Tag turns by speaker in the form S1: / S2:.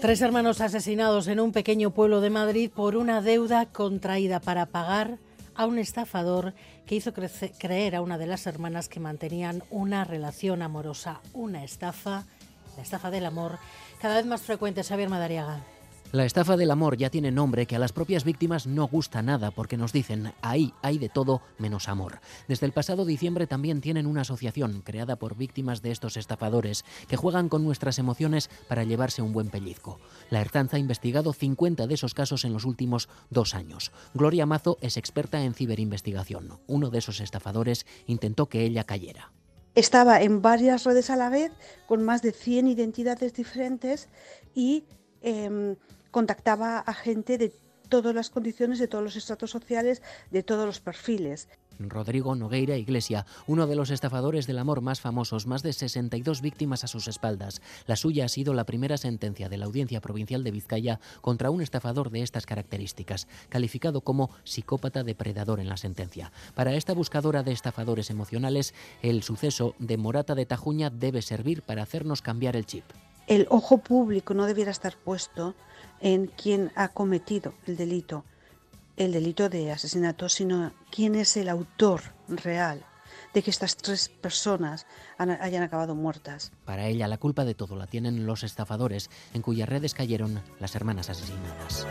S1: Tres hermanos asesinados en un pequeño pueblo de Madrid por una deuda contraída para pagar a un estafador que hizo creer a una de las hermanas que mantenían una relación amorosa. Una estafa, la estafa del amor, cada vez más frecuente. Xavier Madariaga.
S2: La estafa del amor ya tiene nombre que a las propias víctimas no gusta nada porque nos dicen ahí hay de todo menos amor. Desde el pasado diciembre también tienen una asociación creada por víctimas de estos estafadores que juegan con nuestras emociones para llevarse un buen pellizco. La Ertanza ha investigado 50 de esos casos en los últimos dos años. Gloria Mazo es experta en ciberinvestigación. Uno de esos estafadores intentó que ella cayera.
S3: Estaba en varias redes a la vez, con más de 100 identidades diferentes y em, contactaba a gente de todas las condiciones, de todos los estratos sociales, de todos los perfiles.
S2: Rodrigo Nogueira Iglesia, uno de los estafadores del amor más famosos, más de 62 víctimas a sus espaldas. La suya ha sido la primera sentencia de la Audiencia Provincial de Vizcaya contra un estafador de estas características, calificado como psicópata depredador en la sentencia. Para esta buscadora de estafadores emocionales, el suceso de Morata de Tajuña debe servir para hacernos cambiar el chip.
S3: El ojo público no debiera estar puesto en quien ha cometido el delito, el delito de asesinato, sino quién es el autor real de que estas tres personas hayan acabado muertas.
S2: Para ella la culpa de todo la tienen los estafadores en cuyas redes cayeron las hermanas asesinadas.